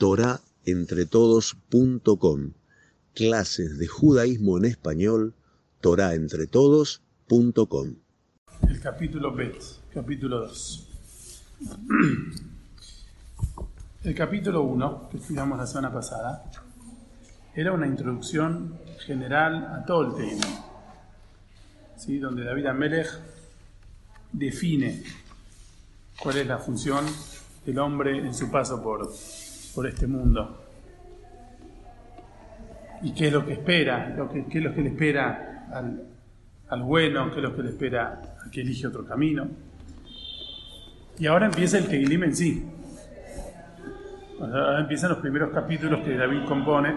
torahentretodos.com. Clases de judaísmo en español, torahentretodos.com. El capítulo Bet, capítulo 2. El capítulo 1, que estudiamos la semana pasada, era una introducción general a todo el tema, ¿sí? donde David Amelech define cuál es la función del hombre en su paso por, por este mundo y qué es lo que espera, lo que, qué es lo que le espera al, al bueno, qué es lo que le espera a que elige otro camino. Y ahora empieza el Tehilim en sí. Ahora empiezan los primeros capítulos que David compone.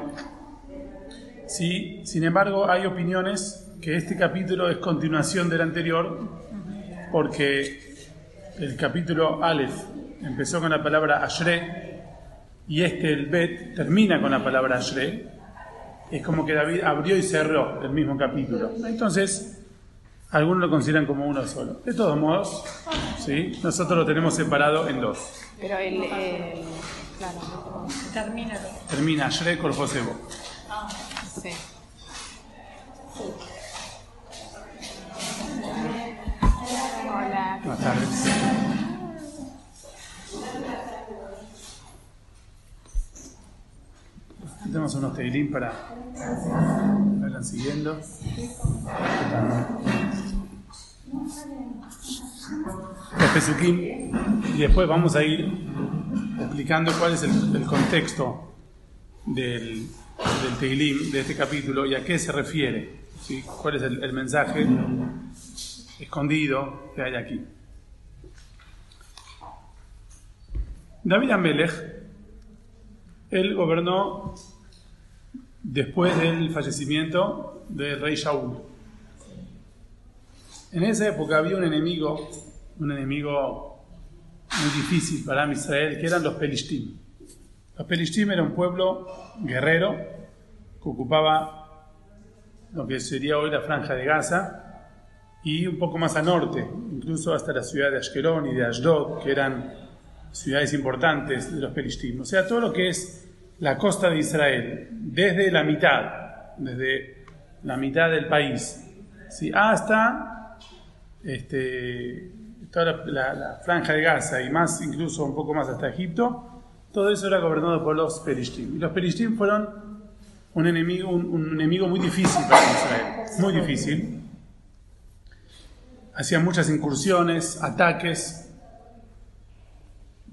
Sí, sin embargo, hay opiniones que este capítulo es continuación del anterior, porque el capítulo Aleph empezó con la palabra Ashre y este, el Bet, termina con la palabra Ashre. Es como que David abrió y cerró el mismo capítulo. Entonces, algunos lo consideran como uno solo. De todos modos, ¿sí? nosotros lo tenemos separado en dos. Pero el, el- claro, Termina. Termina Ashre con Josebo. sí. Hola. Buenas tardes. Tenemos unos teilín para vayan siguiendo. Los pesukim. Y después vamos a ir explicando cuál es el, contexto del, del de este capítulo, y a qué se refiere. ¿sí? ¿Cuál es el, el mensaje escondido que hay aquí? David Amelech, él gobernó después del fallecimiento del rey Shaul. En esa época había un enemigo, un enemigo muy difícil para Israel, que eran los Pelishtim. Los Pelishtim era un pueblo guerrero que ocupaba lo que sería hoy la franja de Gaza y un poco más al norte, incluso hasta la ciudad de Ashkelon y de Ashdod, que eran ciudades importantes de los Pelishtim. O sea, todo lo que es la costa de Israel, desde la mitad, desde la mitad del país, hasta este, toda la, franja de Gaza y más, incluso un poco más hasta Egipto, todo eso era gobernado por los Pelishtim. Y los Pelishtim fueron un enemigo, un enemigo muy difícil para Israel, muy difícil. Hacían muchas incursiones, ataques.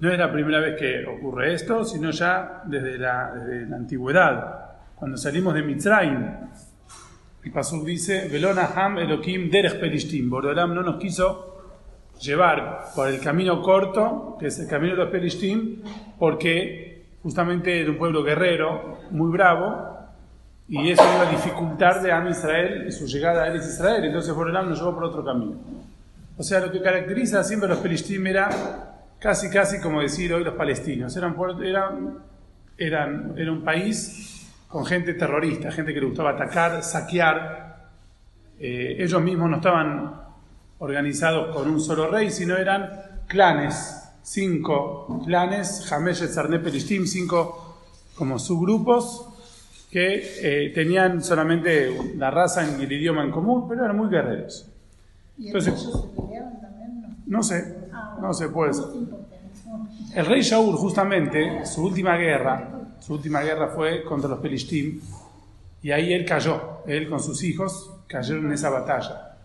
No es la primera vez que ocurre esto, sino ya desde la, desde la antigüedad. Cuando salimos de Mitzrayim, el Pasuk dice, Velona Ham Elohim Derech Pelishtim. Borolam no nos quiso llevar por el camino corto, que es el camino de los Pelishtim, porque justamente era un pueblo guerrero, muy bravo, y eso iba a dificultar de Israel su llegada a Eretz Israel. Entonces Borolam nos llevó por otro camino. O sea, lo que caracteriza siempre a los Pelishtim era casi, casi como decir hoy los palestinos. Eran, eran, eran, era un país con gente terrorista, gente que le gustaba atacar, saquear. Eh, ellos mismos no estaban organizados con un solo rey, sino eran clanes, cinco clanes, Hamesh Sarné Pelishtim, cinco como subgrupos que eh, tenían solamente la raza y el idioma en común, pero eran muy guerreros. ¿Y Entonces- ellos se peleaban también? No. No sé, no sé, puede. El rey Shaul, justamente, su última guerra, su última guerra fue contra los Pelishtim, y ahí él cayó, él con sus hijos cayeron en esa batalla.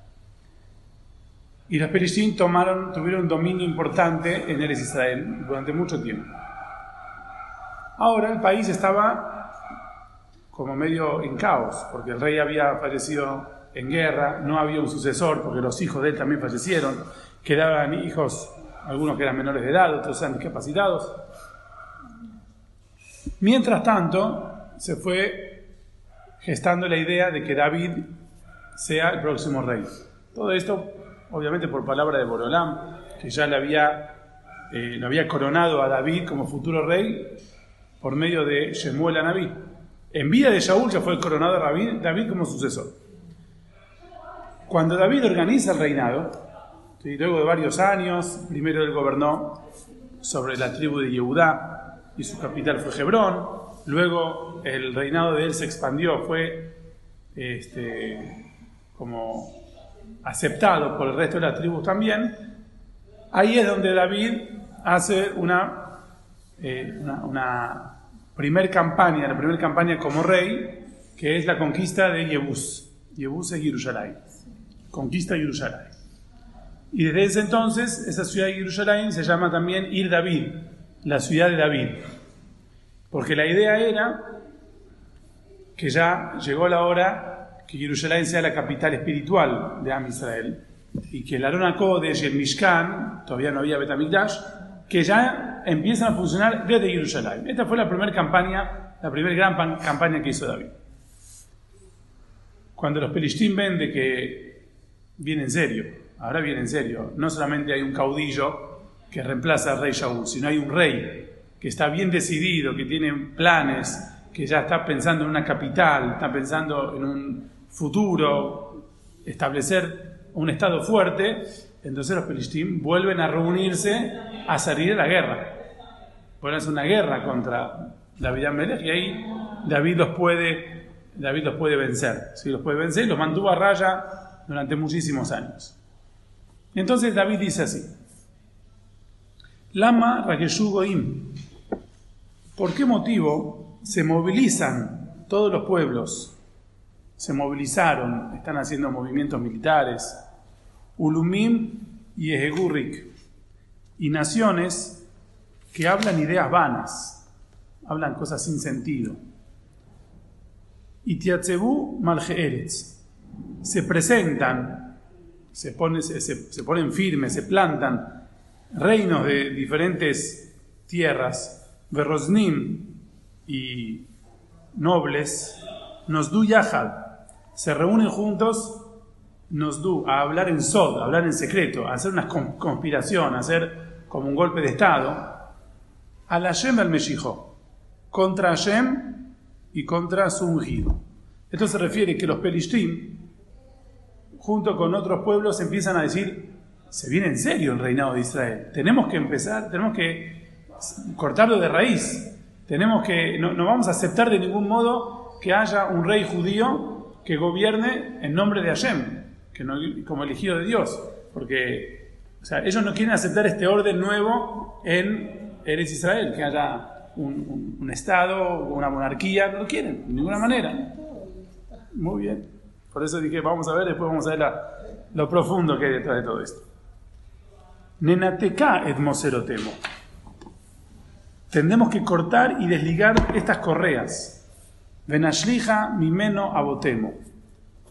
Y los Pelishtim tomaron, tuvieron un dominio importante en Eres Israel durante mucho tiempo. Ahora el país estaba como medio en caos, porque el rey había fallecido en guerra, no había un sucesor, porque los hijos de él también fallecieron, quedaban hijos, algunos que eran menores de edad, otros eran discapacitados. Mientras tanto, se fue gestando la idea de que David sea el próximo rey. Todo esto, obviamente, por palabra de Borolam, que ya le había, eh, lo había coronado a David como futuro rey por medio de Shemuel Anabí. En vida de Shaul ya fue coronado a David como sucesor. Cuando David organiza el reinado, ¿sí? luego de varios años, primero él gobernó sobre la tribu de Yehudá, y su capital fue Hebrón. Luego el reinado de él se expandió, fue este, como aceptado por el resto de las tribus también. Ahí es donde David hace una, eh, una, una campaña, la primera campaña como rey, que es la conquista de Yebús. Yebús es Jerusalén. Conquista Jerusalén. Y desde ese entonces, esa ciudad de Jerusalén se llama también Ir David, la ciudad de David. Porque la idea era que ya llegó la hora que Jerusalén sea la capital espiritual de Am Israel y que el Arona Kodesh y el Mishkan, todavía no había Betamigdash, que ya empiezan a funcionar desde Jerusalén. Esta fue la primera campaña, la primera gran campaña que hizo David. Cuando los Pelishtim ven de que viene en serio, ahora viene en serio, no solamente hay un caudillo que reemplaza al rey Shaul, sino hay un rey que está bien decidido, que tiene planes, que ya está pensando en una capital, está pensando en un futuro, establecer un estado fuerte, entonces los Pelishtim vuelven a reunirse a salir de la guerra. A hacer una guerra contra David Amelech y ahí David los puede, David los puede vencer. ¿sí? Los puede vencer los mantuvo a raya durante muchísimos años. Entonces David dice así: Lama Rakeshu Goim. ¿Por qué motivo se movilizan todos los pueblos? Se movilizaron, están haciendo movimientos militares. Ulumim y Ejegurik. Y naciones que hablan ideas vanas, hablan cosas sin sentido. Y Tiatzebu Maljeeretz. Se presentan, se, pone- se- se- se ponen firmes, se plantan reinos de diferentes tierras, Berrosnim y nobles, Nosdu Yahad, se reúnen juntos, Nosdu, a hablar en sod, a hablar en secreto, a hacer una con- conspiración, a hacer como un golpe de Estado, al Hashem al Meshijo, contra Hashem y contra su ungido. Esto se refiere que los Pelishtim, junto con otros pueblos, empiezan a decir, se viene en serio el reinado de Israel. Tenemos que empezar, tenemos que cortarlo de raíz. Tenemos que, no, vamos a aceptar de ningún modo que haya un rey judío que gobierne en nombre de Hashem, que no, como elegido de Dios. Porque o sea, ellos no quieren aceptar este orden nuevo en Eres Israel, que haya un, un- un Estado, una monarquía, no lo quieren, de ninguna manera. Muy bien. Por eso dije, vamos a ver, después vamos a ver lo profundo que hay detrás de todo esto. Nenateka et moserotemo. Que cortar y desligar estas correas. Venashlija mimeno abotemo.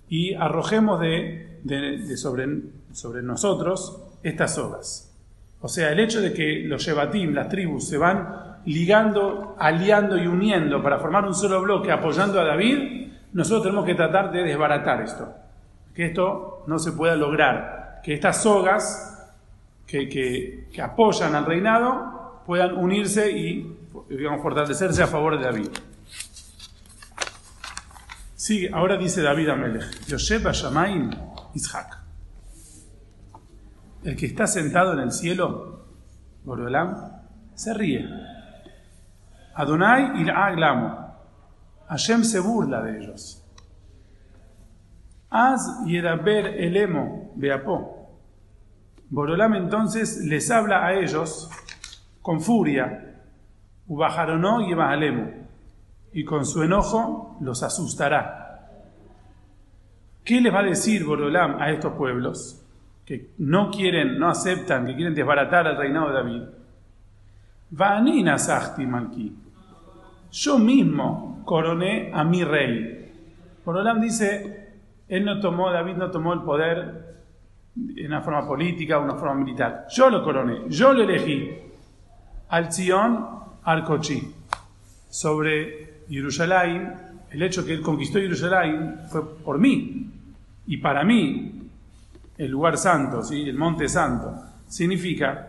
Y arrojemos de, sobre, nosotros estas sogas. O sea, el hecho de que los Shebatim, las tribus, se van ligando, aliando y uniendo para formar un solo bloque apoyando a David, nosotros tenemos que tratar de desbaratar esto. Que esto no se pueda lograr. Que estas sogas que, que- apoyan al reinado puedan unirse y digamos, fortalecerse a favor de David. Sigue, ahora dice David Amelech, Yosef Shamaim Ishak. El que está sentado en el cielo, Boreolam, se ríe. Adonai Iraglamo. Hashem se burla de ellos. Az Yedaber Elemo Beapó. Borolam entonces les habla a ellos con furia, Ubajaronó y Ebahalemo, y con su enojo los asustará. ¿Qué les va a decir Borolam a estos pueblos que no quieren, no aceptan, que quieren desbaratar el reinado de David? Vanina Sahti Malki. Yo mismo coroné a mi rey. Borolam dice, él no tomó, David no tomó el poder en una forma política una forma militar. Yo lo coroné, yo lo elegí. Al Zion, al Kochi. Sobre Jerusalén, el hecho que él conquistó Jerusalén fue por mí. Y para mí, el lugar santo, ¿sí? el monte santo, significa,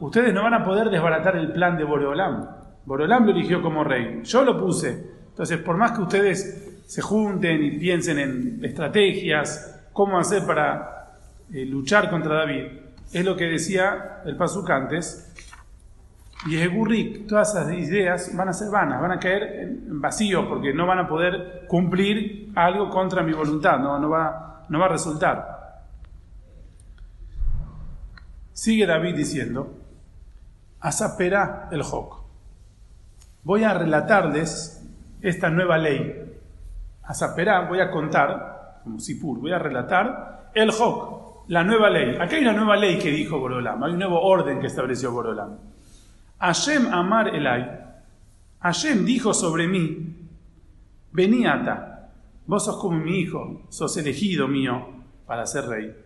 ustedes no van a poder desbaratar el plan de Boreolam. Boreolam lo eligió como rey, yo lo puse. Entonces, por más que ustedes se junten y piensen en estrategias, cómo hacer para eh, luchar contra David, es lo que decía el Pasuk antes, Y Egurrik, todas esas ideas van a ser vanas, van a caer en vacío porque no van a poder cumplir algo contra mi voluntad, no, no, va, no va a resultar. Sigue David diciendo, Asapera el Joc. Voy a relatarles esta nueva ley. Asapera, voy a contar, como Sipur, voy a relatar el Joc, la nueva ley. Aquí hay una nueva ley que dijo Borolam, hay un nuevo orden que estableció Borolam. Hashem Amar Elai, Hashem dijo sobre mí, Veniata, vos sos como mi hijo, sos elegido mío para ser rey.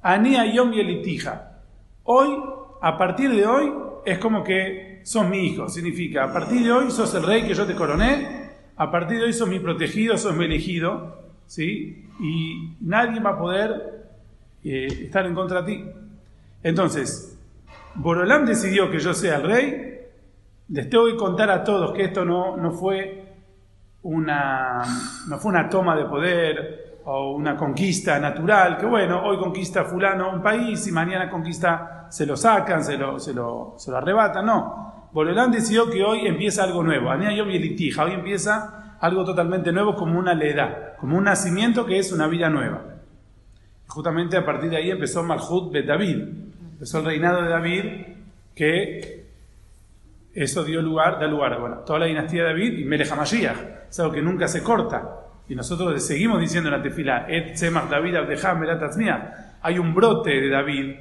Anea Yom Yelitija, hoy, a partir de hoy, es como que sos mi hijo, significa, a partir de hoy sos el rey que yo te coroné, a partir de hoy sos mi protegido, sos mi elegido, ¿sí? Y nadie va a poder eh, estar en contra de ti. Entonces, Borolam decidió que yo sea el rey, les tengo contar a todos que esto no, no, fue una, no fue una toma de poder o una conquista natural, que bueno, hoy conquista fulano un país y mañana conquista, se lo sacan, se lo, se lo, se lo arrebatan, no. Borolam decidió que hoy empieza algo nuevo, Yelitija, hoy empieza algo totalmente nuevo como una leda, como un nacimiento que es una vida nueva. Justamente a partir de ahí empezó Malhut de David, empezó el reinado de David, que eso dio lugar, da lugar a bueno, toda la dinastía de David y Melech HaMashiach, es algo que nunca se corta. Y nosotros seguimos diciendo en la tefila, Et Tzemach David. Hay un brote de David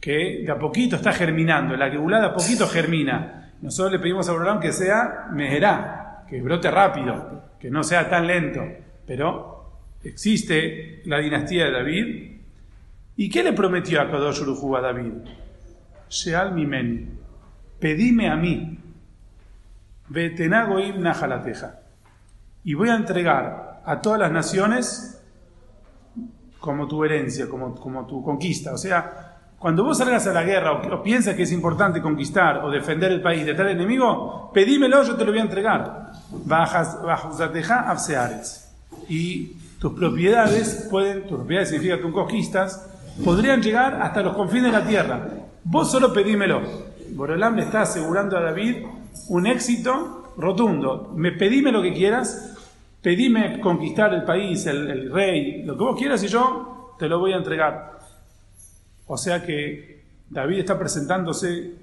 que de a poquito está germinando, la gebulá de a poquito germina. Nosotros le pedimos a Abraham que sea mejerá, que brote rápido, que no sea tan lento. Pero existe la dinastía de David. ¿Y qué le prometió a Kadosh Urujú a David? Sheal Mimeni pedime a mí, Vetenagoim Nahalateja, y voy a entregar a todas las naciones como tu herencia, como, como tu conquista. O sea, cuando vos salgas a la guerra o, o piensas que es importante conquistar o defender el país de tal enemigo, pedímelo, yo te lo voy a entregar. Bajateja Abseares. Y tus propiedades pueden, tus propiedades significa tus conquistas, podrían llegar hasta los confines de la tierra. Vos solo pedímelo. Borolam le está asegurando a David un éxito rotundo. Me pedime lo que quieras, pedime conquistar el país, el, el, rey, lo que vos quieras y yo te lo voy a entregar. O sea que David está presentándose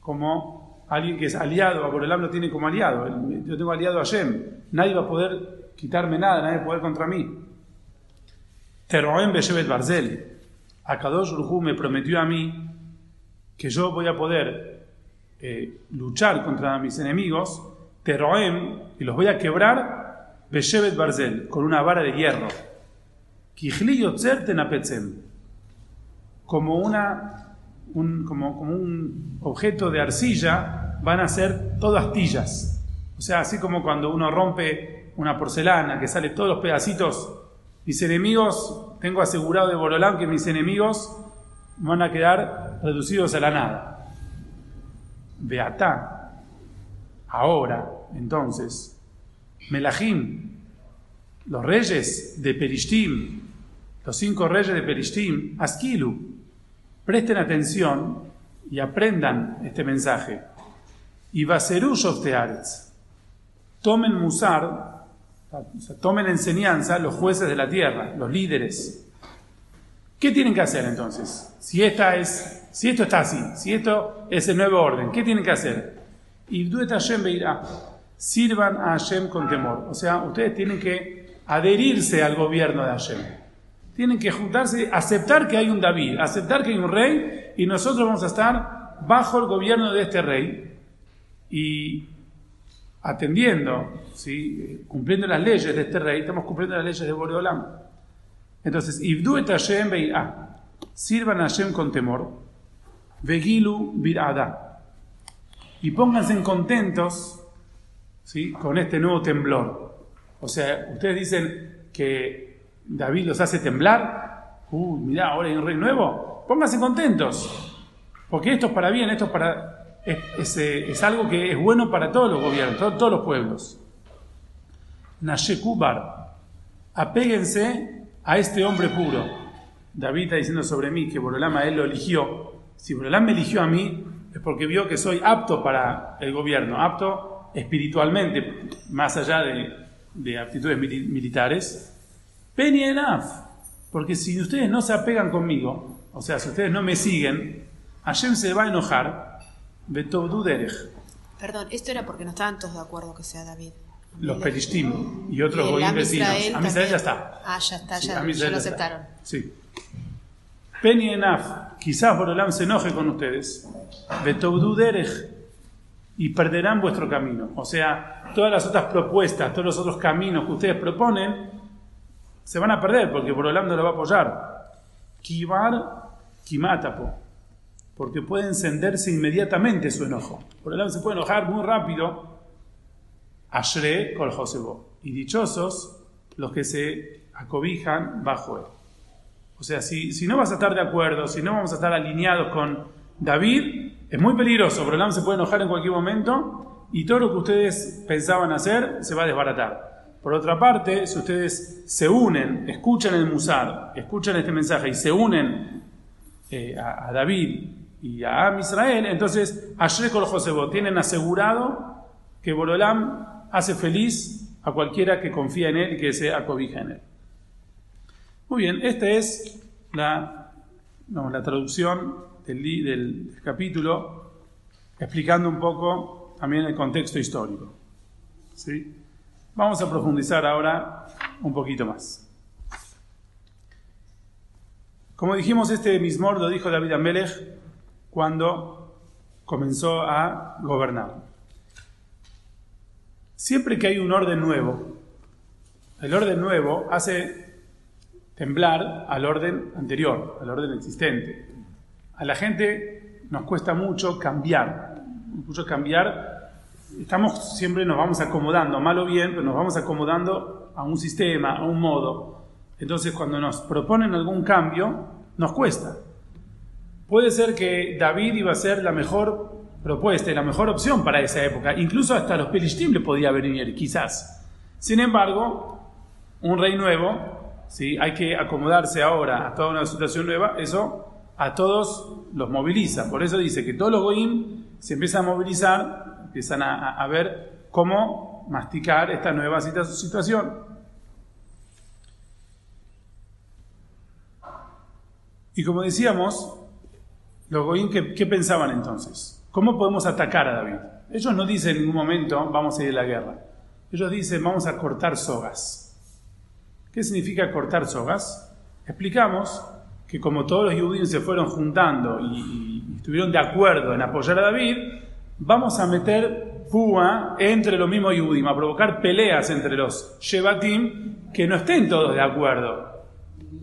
como alguien que es aliado, a Borolam lo tiene como aliado. Yo tengo aliado a Shem, nadie va a poder quitarme nada, nadie va a poder contra mí. Teroem Beshevet Barzel. Akadosh Urhu me prometió a mí que yo voy a poder eh, luchar contra mis enemigos, Teroem, y los voy a quebrar, Beshevet Barzel, con una vara de hierro. Kijli Yotzer Tenapetzem, como, una, un, como, como un objeto de arcilla, van a ser todo astillas. O sea, así como cuando uno rompe una porcelana, que sale todos los pedacitos, mis enemigos, tengo asegurado de Borolán que mis enemigos van a quedar reducidos a la nada. Beatá, ahora, entonces, Melahim, los reyes de Perishtim, los cinco reyes de Perishtim, Askilu, presten atención y aprendan este mensaje. Y tomen Musar, o sea, tomen enseñanza los jueces de la tierra, los líderes. ¿Qué tienen que hacer entonces? Si, esta es, si esto está así, si esto es el nuevo orden, ¿qué tienen que hacer? Ibduet Hashem Beirá. Sirvan a Hashem con temor. O sea, ustedes tienen que adherirse al gobierno de Hashem. Tienen que juntarse, aceptar que hay un David, aceptar que hay un rey y nosotros vamos a estar bajo el gobierno de este rey y atendiendo, ¿sí? cumpliendo las leyes de este rey, estamos cumpliendo las leyes de Boreolam. Entonces, Ibduet Hashem Beirá sirvan a Hashem con temor, Vegilu birada, y pónganse contentos ¿sí? con este nuevo temblor. O sea, ustedes dicen que David los hace temblar, uy, mirá, ahora hay un rey nuevo, pónganse contentos, porque esto es para bien, esto es para... Es, es algo que es bueno para todos los gobiernos, todos, los pueblos. Nashekubar, apéguense a este hombre puro. David está diciendo sobre mí que Borolam a él lo eligió. Si Borolam me eligió a mí, es porque vio que soy apto para el gobierno, apto espiritualmente, más allá de, de aptitudes mili- militares. Penny enough, porque si ustedes no se apegan conmigo, o sea, si ustedes no me siguen, Hashem se va a enojar, Betobdu derech, Perdón, esto era porque no estaban todos de acuerdo que sea David. los Perishtim y otros goyim vecinos. A Israel ya está. Ah, ya está, Sí, ya, ya Israel lo ya está. aceptaron. Sí. Penny enough, quizás Borolam se enoje con ustedes, Betobdu derech, y perderán vuestro camino. O sea, todas las otras propuestas, todos los otros caminos que ustedes proponen, se van a perder porque Borolam no lo va a apoyar. Kibar, Kimatapo, porque puede encenderse inmediatamente su enojo. Borolam se puede enojar muy rápido. Ashre kol Josebo. Y dichosos los que se acobijan bajo él. O sea, si, si no vas a estar de acuerdo, si no vamos a estar alineados con David, es muy peligroso. Borolam se puede enojar en cualquier momento y todo lo que ustedes pensaban hacer se va a desbaratar. Por otra parte, si ustedes se unen, escuchan el Musar, escuchan este mensaje y se unen eh, a, David y a Am Israel, entonces Ashre Kol Josebo tienen asegurado que Borolam hace feliz a cualquiera que confía en él y que se acobija en él. Muy bien, esta es la, la traducción del, del- del capítulo, explicando un poco también el contexto histórico. ¿sí? Vamos a profundizar ahora un poquito más. Como dijimos, este mismor lo dijo David Amelech cuando comenzó a gobernar. Siempre que hay un orden nuevo, el orden nuevo hace temblar al orden anterior, al orden existente. A la gente nos cuesta mucho cambiar, mucho cambiar. Estamos siempre nos vamos acomodando, mal o bien, pero nos vamos acomodando a un sistema, a un modo. Entonces, cuando nos proponen algún cambio, nos cuesta. Puede ser que David iba a ser la mejor propuesta y la mejor opción para esa época. Incluso hasta los Pelishtim le podía venir, quizás. Sin embargo, un rey nuevo, ¿sí? hay que acomodarse ahora a toda una situación nueva, eso a todos los moviliza. Por eso dice que todos los goyim se empiezan a movilizar, empiezan a, ver cómo masticar esta nueva situa- situación. Y como decíamos, los goyim, ¿qué, pensaban entonces? ¿Cómo podemos atacar a David? Ellos no dicen en ningún momento, vamos a ir a la guerra. Ellos dicen, vamos a cortar sogas. ¿Qué significa cortar sogas? Explicamos que como todos los judíos se fueron juntando y estuvieron de acuerdo en apoyar a David, vamos a meter púa entre los mismos judíos, a provocar peleas entre los Shebatim que no estén todos de acuerdo.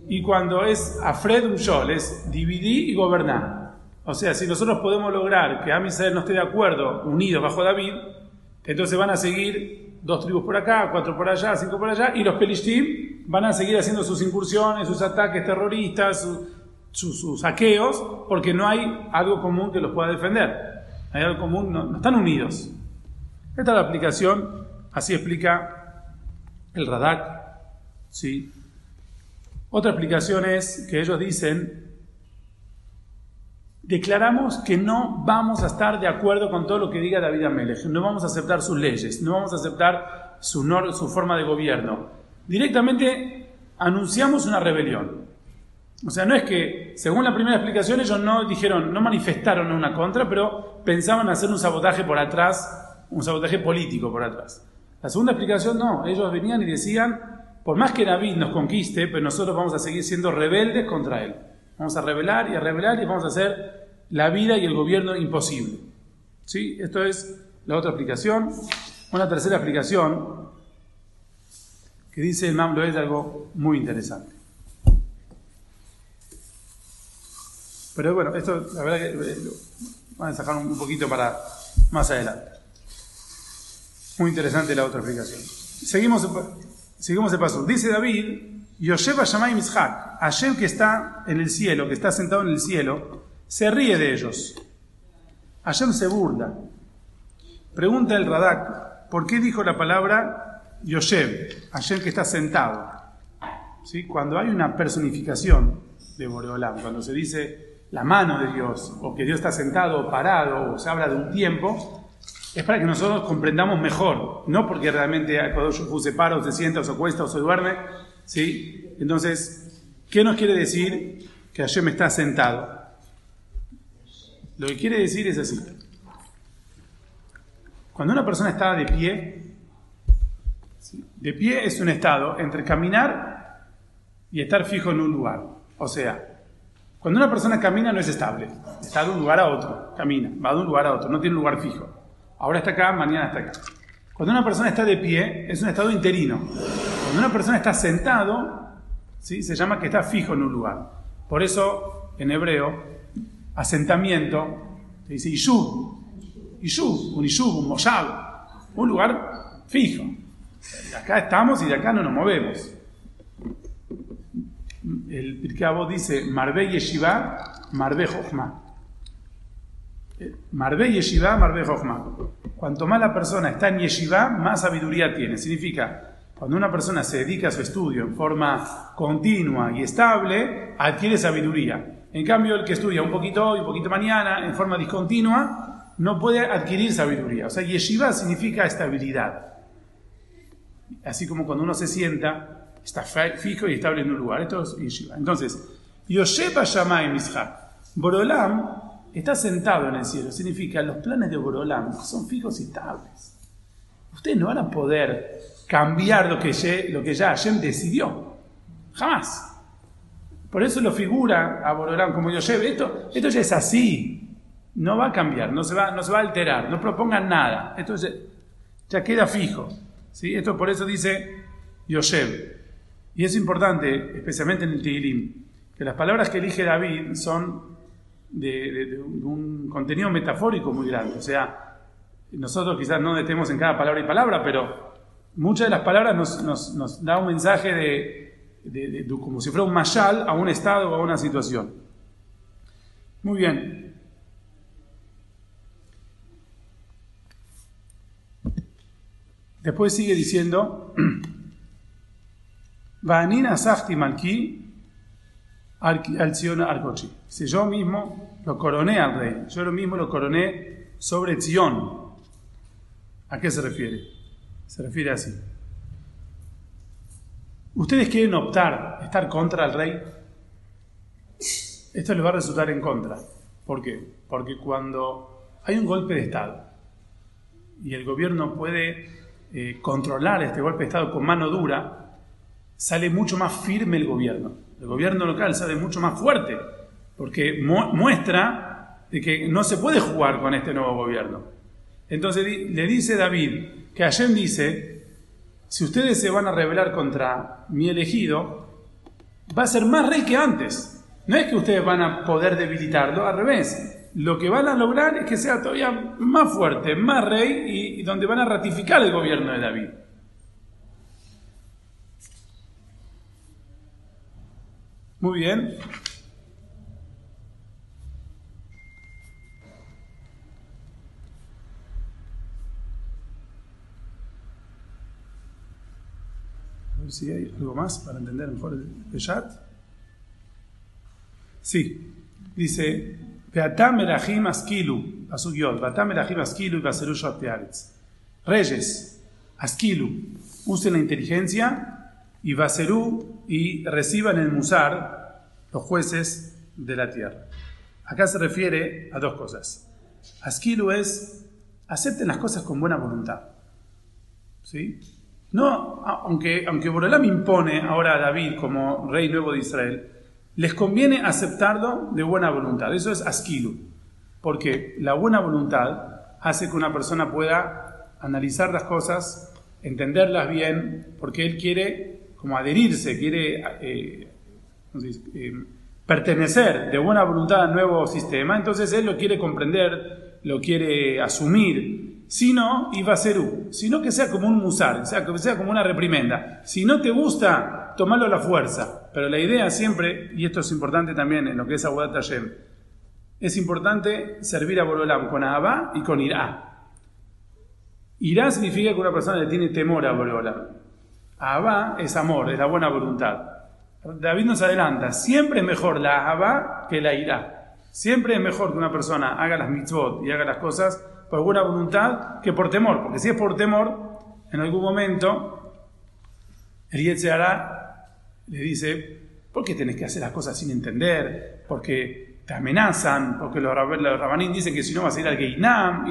Y cuando es Afred Ushol, es dividir y gobernar. O sea, si nosotros podemos lograr que Am Israel no esté de acuerdo, unidos bajo David, entonces van a seguir dos tribus por acá, cuatro por allá, cinco por allá, y los Pelishtim van a seguir haciendo sus incursiones, sus ataques terroristas, su- sus, sus saqueos, porque no hay algo común que los pueda defender. Hay algo común, no, están unidos. Esta es la aplicación, así explica el Radak. ¿sí? Otra explicación es que ellos dicen, declaramos que no vamos a estar de acuerdo con todo lo que diga David Amelech, no vamos a aceptar sus leyes, no vamos a aceptar su forma de gobierno. Directamente anunciamos una rebelión. O sea, no es que, según la primera explicación, ellos no dijeron, no manifestaron una contra, pero pensaban hacer un sabotaje por atrás, un sabotaje político por atrás. La segunda explicación no, ellos venían y decían, por más que David nos conquiste, pero nosotros vamos a seguir siendo rebeldes contra él. Vamos a rebelar y a rebelar y vamos a hacer la vida y el gobierno imposible. ¿Sí? Esto es la otra explicación. Una tercera explicación que dice el Mam es algo muy interesante. Pero bueno, esto la verdad que eh, lo van a sacar un poquito para más adelante. Muy interesante la otra explicación. Seguimos, seguimos el paso. Dice David, Yosheba Shamayim Ishak, Hashem que está en el cielo, que está sentado en el cielo, se ríe de ellos. Hashem se burla. Pregunta el Radak, ¿por qué dijo la palabra Yoshev, Hashem que está sentado? ¿Sí? Cuando hay una personificación de Boreolam, cuando se dice la mano de Dios, o que Dios está sentado o parado, o se habla de un tiempo, es para que nosotros comprendamos mejor, no porque realmente cuando se para o se sienta o se acuesta o se duerme, ¿sí? Entonces, ¿qué nos quiere decir que Hashem está sentado? Lo que quiere decir es así. Cuando una persona está de pie, de pie es un estado entre caminar y estar fijo en un lugar. O sea, cuando una persona camina no es estable, está de un lugar a otro, camina, va de un lugar a otro, no tiene un lugar fijo. Ahora está acá, mañana está acá. Cuando una persona está de pie es un estado interino. Cuando una persona está sentado, ¿sí? se llama que está fijo en un lugar. Por eso, en hebreo, asentamiento, se dice Yishub. Yishub, un Yishub, un Moshab, un lugar fijo. De acá estamos y de acá no nos movemos. El Pirkei dice Marbe Yeshiva, Marbe Jochma. Marbe Yeshiva, Marbe Jochma. Cuanto más la persona está en Yeshiva, más sabiduría tiene. Significa, cuando una persona se dedica a su estudio en forma continua y estable, adquiere sabiduría. En cambio, el que estudia un poquito hoy, un poquito mañana, en forma discontinua, no puede adquirir sabiduría. O sea, Yeshiva significa estabilidad. Así como cuando uno se sienta, está fijo y estable en un lugar. Esto es Yeshiva. Entonces, Yosheba Shamay Mishak. Borolam está sentado en el cielo. Significa, los planes de Borolam son fijos y estables. Ustedes no van a poder cambiar lo que, lo que ya Hashem decidió. Jamás. Por eso lo figura a Borolam como Yosheba. Esto, esto ya es así. No va a cambiar, no se va, no se va a alterar. No propongan nada. Esto ya, ya queda fijo. ¿sí? Esto por eso dice Yosheb. Y es importante, especialmente en el Tigilim, que las palabras que elige David son de, de, de, un contenido metafórico muy grande. O sea, nosotros quizás no detemos en cada palabra y palabra, pero muchas de las palabras nos, nos, da un mensaje de, como si fuera un mashal a un estado o a una situación. Muy bien. Después sigue diciendo, Vanina Sahti Malki al Zion Arcochi. Si yo mismo lo coroné al rey, yo lo mismo lo coroné sobre Zion. ¿A qué se refiere? Se refiere así. ¿Ustedes quieren optar, estar contra el rey? Esto les va a resultar en contra. ¿Por qué? Porque cuando hay un golpe de Estado y el gobierno puede eh, controlar este golpe de Estado con mano dura, sale mucho más firme el gobierno. El gobierno local sale mucho más fuerte porque mu muestra de que no se puede jugar con este nuevo gobierno. Entonces le dice David que Hashem dice, si ustedes se van a rebelar contra mi elegido, va a ser más rey que antes. No es que ustedes van a poder debilitarlo, al revés. Lo que van a lograr es que sea todavía más fuerte, más rey y donde van a ratificar el gobierno de David. Muy bien. A ver si hay algo más para entender mejor el chat. Sí, dice, Beatam Erahim Askilu, Asugyot, Beatam Erahim Askilu y Baseru Tearetz. Reyes, Askilu, usen la inteligencia y Baserú y reciban el Musar, los jueces de la tierra. Acá se refiere a dos cosas. Askilu es, acepten las cosas con buena voluntad. ¿Sí? No, aunque, aunque Borolam impone ahora a David como rey nuevo de Israel, les conviene aceptarlo de buena voluntad. Eso es askilu. Porque la buena voluntad hace que una persona pueda analizar las cosas, entenderlas bien, porque él quiere como adherirse, quiere eh, eh, pertenecer de buena voluntad al nuevo sistema, entonces él lo quiere comprender, lo quiere asumir. Si no, iba a ser un, sino que sea como un musar, sea, que sea como una reprimenda. Si no te gusta, tomalo a la fuerza. Pero la idea siempre, y esto es importante también en lo que es Agudat Hashem, es importante servir a Borolam con Abba y con Irá. Irá significa que una persona le tiene temor a Borolam. Abba es amor, es la buena voluntad. David nos adelanta, siempre es mejor la Abba que la Irá. Siempre es mejor que una persona haga las mitzvot y haga las cosas por buena voluntad que por temor, porque si es por temor, en algún momento el Yetzirah le dice, ¿por qué tenés que hacer las cosas sin entender? Porque te amenazan, porque los, rab- los rabanín dicen que si no vas a ir al Geinam.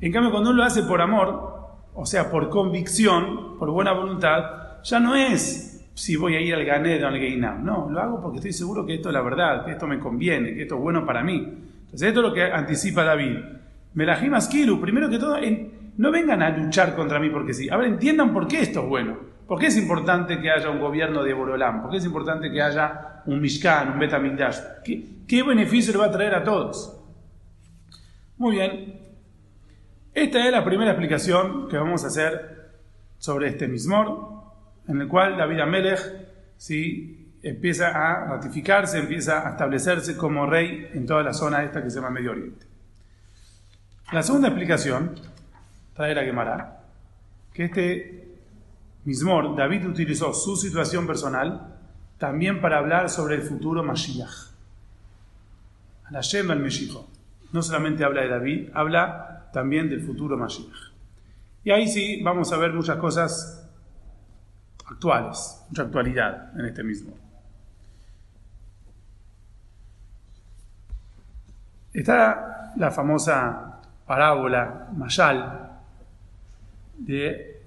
En cambio, cuando uno lo hace por amor, o sea, por convicción, por buena voluntad, ya no es si voy a ir al Ganed o al Geinam. No, lo hago porque estoy seguro que esto es la verdad, que esto me conviene, que esto es bueno para mí. Entonces, esto es lo que anticipa David. Melahim Askiru, primero que todo, no vengan a luchar contra mí porque sí. Ahora entiendan por qué esto es bueno. ¿Por qué es importante que haya un gobierno de Borolam? ¿Por qué es importante que haya un Mishkan, un Betamigdash? ¿Qué, ¿Qué beneficio le va a traer a todos? Muy bien. Esta es la primera explicación que vamos a hacer sobre este Mismor, en el cual David Amelech ¿sí? empieza a ratificarse, empieza a establecerse como rey en toda la zona esta que se llama Medio Oriente. La segunda explicación trae la Gemara, que este Mismor, David utilizó su situación personal también para hablar sobre el futuro Mashiach. Hashem al Meshiach. No solamente habla de David, habla también del futuro Mashiach. Y ahí sí vamos a ver muchas cosas actuales, mucha actualidad en este mismo. Está la famosa parábola, Mayal, de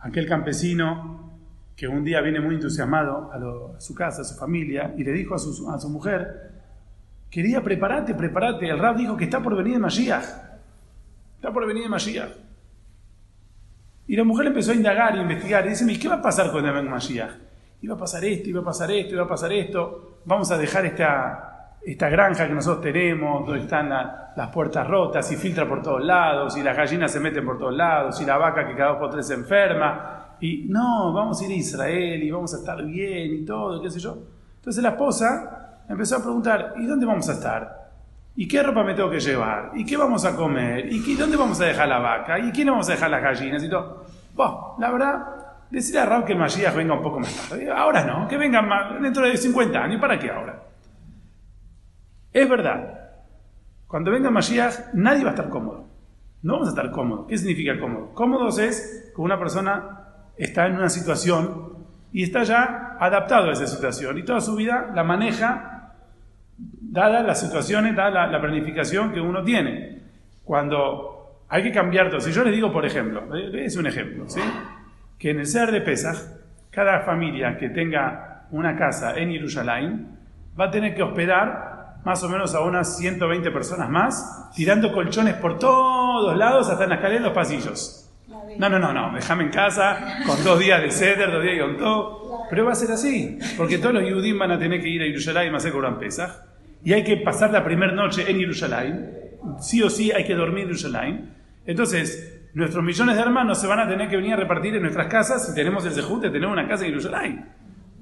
aquel campesino que un día viene muy entusiasmado a, su casa, a su familia, y le dijo a su, a su mujer, quería prepararte, preparate. El rab dijo que está por venir el Mashiach. Está por venir el Mashiach. Y la mujer empezó a indagar y investigar y dice, ¿y qué va a pasar cuando venga Mashiach? Iba a pasar esto, iba a pasar esto, iba a pasar esto. Vamos a dejar esta, esta granja que nosotros tenemos, donde están la- las puertas rotas y filtra por todos lados, y las gallinas se meten por todos lados, y la vaca que cada dos por tres se enferma. Y no, vamos a ir a Israel y vamos a estar bien y todo, qué sé yo. Entonces la esposa empezó a preguntar, ¿y dónde vamos a estar? ¿Y qué ropa me tengo que llevar? ¿Y qué vamos a comer? ¿Y qué- dónde vamos a dejar la vaca? ¿Y quién vamos a dejar las gallinas? Y todo. Bah, la verdad, decirle a Rab que el Mashiach venga un poco más tarde. Ahora no, que venga más, dentro de 50 años. ¿Para qué ahora? Es verdad. Cuando venga Mashiach, nadie va a estar cómodo. No vamos a estar cómodos. ¿Qué significa cómodo? Cómodos es que una persona está en una situación y está ya adaptado a esa situación y toda su vida la maneja dadas las situaciones, dada la, la planificación que uno tiene. Cuando hay que cambiar todo, si yo les digo, por ejemplo, es un ejemplo, ¿sí? que en el ser de Pesaj, cada familia que tenga una casa en Jerusalén va a tener que hospedar más o menos a unas 120 personas más, tirando colchones por todos lados, hasta en las escaleras y los pasillos. No, no, no, no, déjame en casa con dos días de ceder, dos días con todo. Pero va a ser así, porque todos los judíos van a tener que ir a Jerusalén a hacer Corán Pesaj, y hay que pasar la primera noche en Jerusalén, sí o sí hay que dormir en Jerusalén. Entonces, nuestros millones de hermanos se van a tener que venir a repartir en nuestras casas si tenemos el de tener una casa en Jerusalén.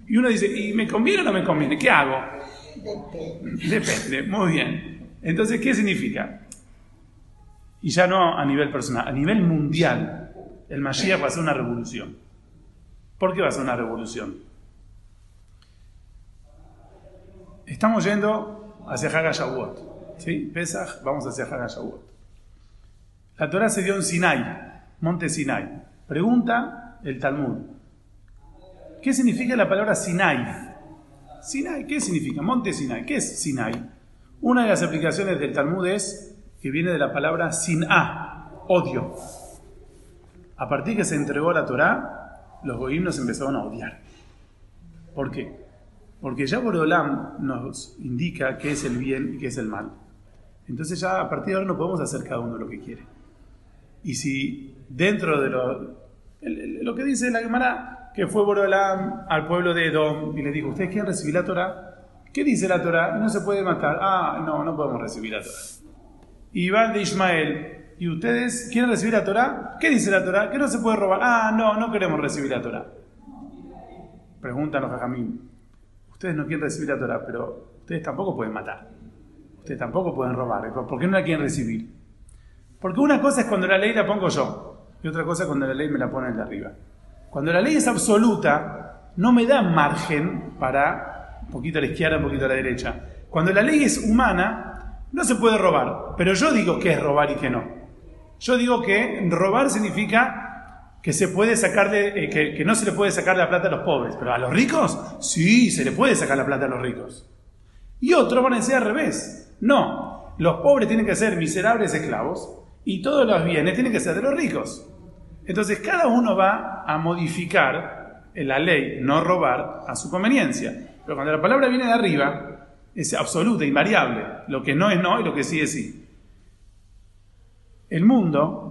Y uno dice, ¿y me conviene o no me conviene? ¿Qué hago? Depende, muy bien. Entonces, ¿qué significa? Y ya no a nivel personal, a nivel mundial, el Mashiach va a ser una revolución. ¿Por qué va a ser una revolución? Estamos yendo hacia Haga Shavuot. ¿Sí? Pesach, vamos hacia Haga Shavuot. La Torah se dio en Sinai, monte Sinai. Pregunta el Talmud. ¿Qué significa la palabra Sinai? Sinai, ¿qué significa? Monte Sinai. ¿Qué es Sinai? Una de las aplicaciones del Talmud es que viene de la palabra Sin'a, odio. A partir que se entregó la Torah, los goim nos empezaron a odiar. ¿Por qué? Porque ya Borolam nos indica qué es el bien y qué es el mal. Entonces ya a partir de ahora no podemos hacer cada uno lo que quiere. Y si dentro de lo, que dice la Gemara, que fue Borolam al pueblo de Edom y le dijo, ¿ustedes quieren recibir la Torah? ¿Qué dice la Torah? No se puede matar. Ah, no, no podemos recibir la Torah. Y va el de Ismael. ¿Y ustedes quieren recibir la Torah? ¿Qué dice la Torah? Que no se puede robar. Ah, no, no queremos recibir la Torah. Preguntan los jajamín. Ustedes no quieren recibir la Torah, pero ustedes tampoco pueden matar. Ustedes tampoco pueden robar. ¿Por qué no la quieren recibir? Porque una cosa es cuando la ley la pongo yo y otra cosa es cuando la ley me la pone el de arriba. Cuando la ley es absoluta, no me da margen para un poquito a la izquierda, un poquito a la derecha. Cuando la ley es humana, no se puede robar. Pero yo digo que es robar y que no. Yo digo que robar significa que se puede sacarle, eh, que, no se le puede sacar la plata a los pobres. Pero a los ricos, sí, se le puede sacar la plata a los ricos. Y otros van a decir al revés. No, los pobres tienen que ser miserables esclavos y todos los bienes tienen que ser de los ricos. Entonces cada uno va a modificar la ley, no robar, a su conveniencia. Pero cuando la palabra viene de arriba, es absoluta, invariable. Lo que no es no y lo que sí es sí. El mundo,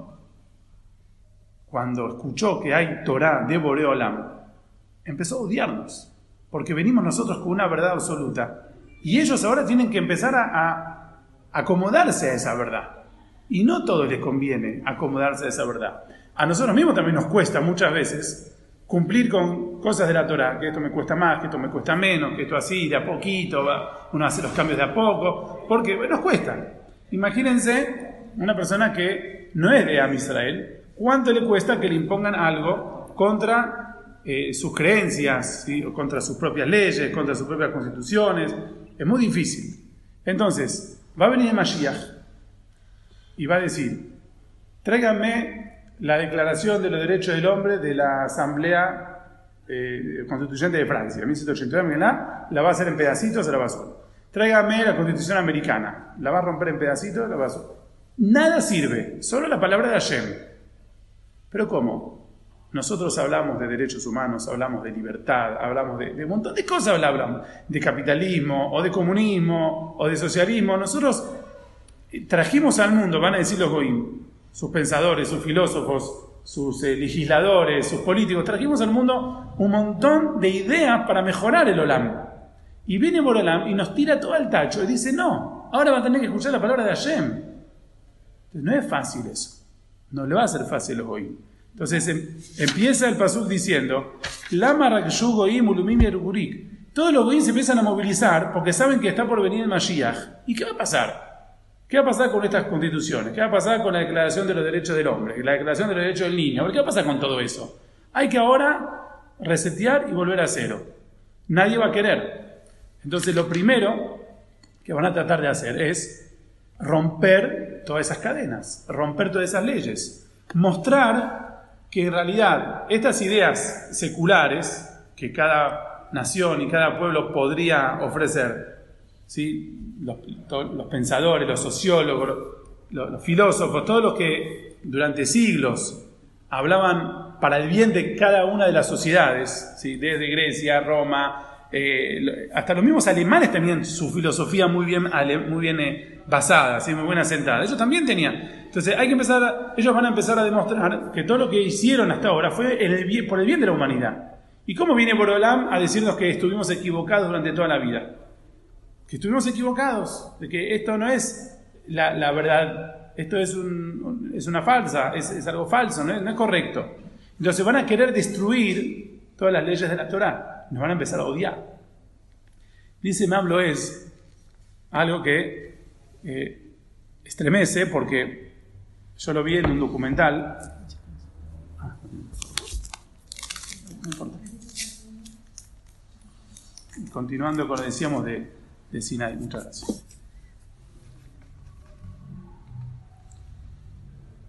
cuando escuchó que hay Torah de Boreolam, empezó a odiarnos, porque venimos nosotros con una verdad absoluta. Y ellos ahora tienen que empezar a, a acomodarse a esa verdad. Y no todo les conviene acomodarse a esa verdad. A nosotros mismos también nos cuesta muchas veces cumplir con cosas de la Torah, que esto me cuesta más, que esto me cuesta menos, que esto así, de a poquito, uno hace los cambios de a poco, porque nos cuesta. Imagínense una persona que no es de Am Israel, ¿cuánto le cuesta que le impongan algo contra eh, sus creencias, contra sus propias leyes, contra sus propias constituciones? Es muy difícil. Entonces, va a venir el Mashiach y va a decir, tráiganme la declaración de los derechos del hombre de la Asamblea eh, Constituyente de Francia, 1789, la va a hacer en pedacitos a la basura. Tráigame la Constitución americana, la va a romper en pedacitos a la basura. Nada sirve, solo la palabra de Hashem. Pero ¿cómo? Nosotros hablamos de derechos humanos, hablamos de libertad, hablamos de, un montón de cosas, hablamos de capitalismo, o de comunismo, o de socialismo. Nosotros trajimos al mundo, van a decir los Goim, sus pensadores, sus filósofos, sus eh, legisladores, sus políticos, trajimos al mundo un montón de ideas para mejorar el Olam. Y viene Borolam y nos tira todo al tacho y dice, no, ahora va a tener que escuchar la palabra de Hashem. Entonces no es fácil eso. No le va a ser fácil los. Entonces em, empieza el pasuk diciendo, Lama Todos los Goim se empiezan a movilizar porque saben que está por venir el Mashiach. ¿Y qué va a pasar? ¿Qué va a pasar con estas constituciones? ¿Qué va a pasar con la Declaración de los Derechos del Hombre? La Declaración de los Derechos del Niño. ¿Qué va a pasar con todo eso? Hay que ahora resetear y volver a cero. Nadie va a querer. Entonces lo primero que van a tratar de hacer es romper todas esas cadenas, romper todas esas leyes, mostrar que en realidad estas ideas seculares que cada nación y cada pueblo podría ofrecer, ¿sí? los, pensadores, los sociólogos, los, filósofos, todos los que durante siglos hablaban para el bien de cada una de las sociedades, ¿sí? desde Grecia, Roma, eh, hasta los mismos alemanes tenían su filosofía muy bien, muy bien eh, basada, ¿sí? muy buena sentada. Ellos también tenían. Entonces hay que empezar, ellos van a empezar a demostrar que todo lo que hicieron hasta ahora fue por el bien de la humanidad. ¿Y cómo viene Borolam a decirnos que estuvimos equivocados durante toda la vida? que estuvimos equivocados, de que esto no es la, verdad, esto es, una falsa, es, algo falso, no es, correcto. Entonces van a querer destruir todas las leyes de la Torah, nos van a empezar a odiar. Dice Mablo es algo que eh, estremece porque yo lo vi en un documental. Continuando con lo que decíamos de, de Sinai. Muchas gracias.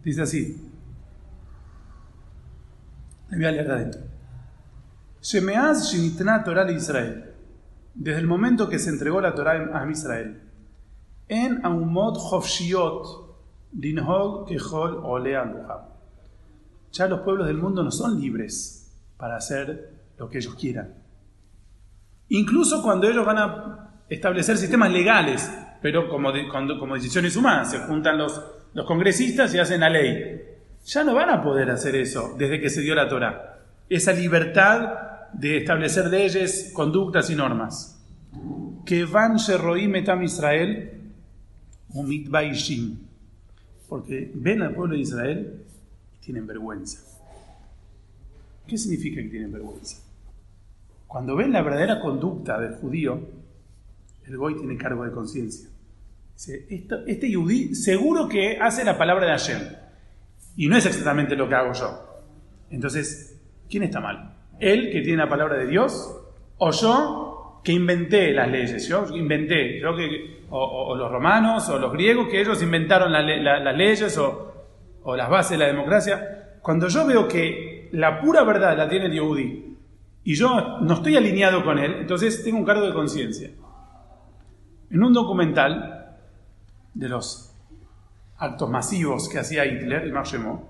Dice así. Le voy a leer adentro. Shemeaz Shinitna Torah de Israel. Desde el momento que se entregó la Torah a Israel. En Aumot Hofshiot Dinhog Kehol Ole Ya los pueblos del mundo no son libres para hacer lo que ellos quieran. Incluso cuando ellos van a establecer sistemas legales, pero como, como decisiones humanas. Se juntan los, los congresistas y hacen la ley. Ya no van a poder hacer eso desde que se dio la Torah. Esa libertad de establecer leyes, conductas y normas. Que van Sheroim Israel umit Porque ven al pueblo de Israel y tienen vergüenza. ¿Qué significa que tienen vergüenza? Cuando ven la verdadera conducta del judío, el Goy tiene cargo de conciencia. Este Yudí seguro que hace la palabra de Hashem. Y no es exactamente lo que hago yo. Entonces, ¿quién está mal? ¿Él que tiene la palabra de Dios? ¿O yo que inventé las leyes, yo inventé, yo que, o, o- o los romanos o los griegos, que ellos inventaron las leyes o, o las bases de la democracia. Cuando yo veo que la pura verdad la tiene el Yehudi y yo no estoy alineado con él, entonces tengo un cargo de conciencia. En un documental de los actos masivos que hacía Hitler, el Marchemont,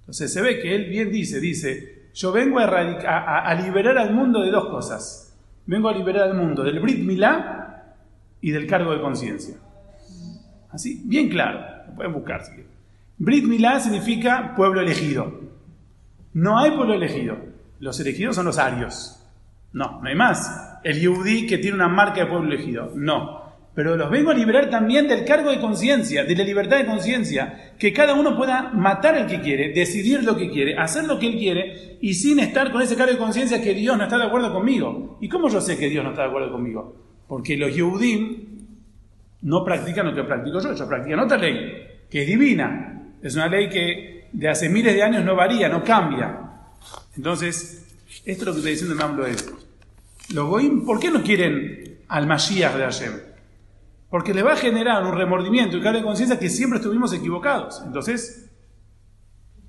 entonces se ve que él bien dice, dice, yo vengo a, a- liberar al mundo de dos cosas. Vengo a liberar al mundo del Brit Milá y del cargo de conciencia. Así, bien claro, lo pueden buscar. si. Brit Milá significa pueblo elegido. No hay pueblo elegido. Los elegidos son los arios. No, no hay más. El Yehudí que tiene una marca de pueblo elegido. No. Pero los vengo a liberar también del cargo de conciencia, de la libertad de conciencia. Que cada uno pueda matar al que quiere, decidir lo que quiere, hacer lo que él quiere y sin estar con ese cargo de conciencia que Dios no está de acuerdo conmigo. ¿Y cómo yo sé que Dios no está de acuerdo conmigo? Porque los Yehudim no practican lo que practico yo, ellos practican otra ley, que es divina. Es una ley que de hace miles de años no varía, no cambia. Entonces, esto es lo que está diciendo el es. Los Goim, ¿por qué no quieren al Mashiach de Hashem? Porque le va a generar un remordimiento y cargo de conciencia que siempre estuvimos equivocados. Entonces,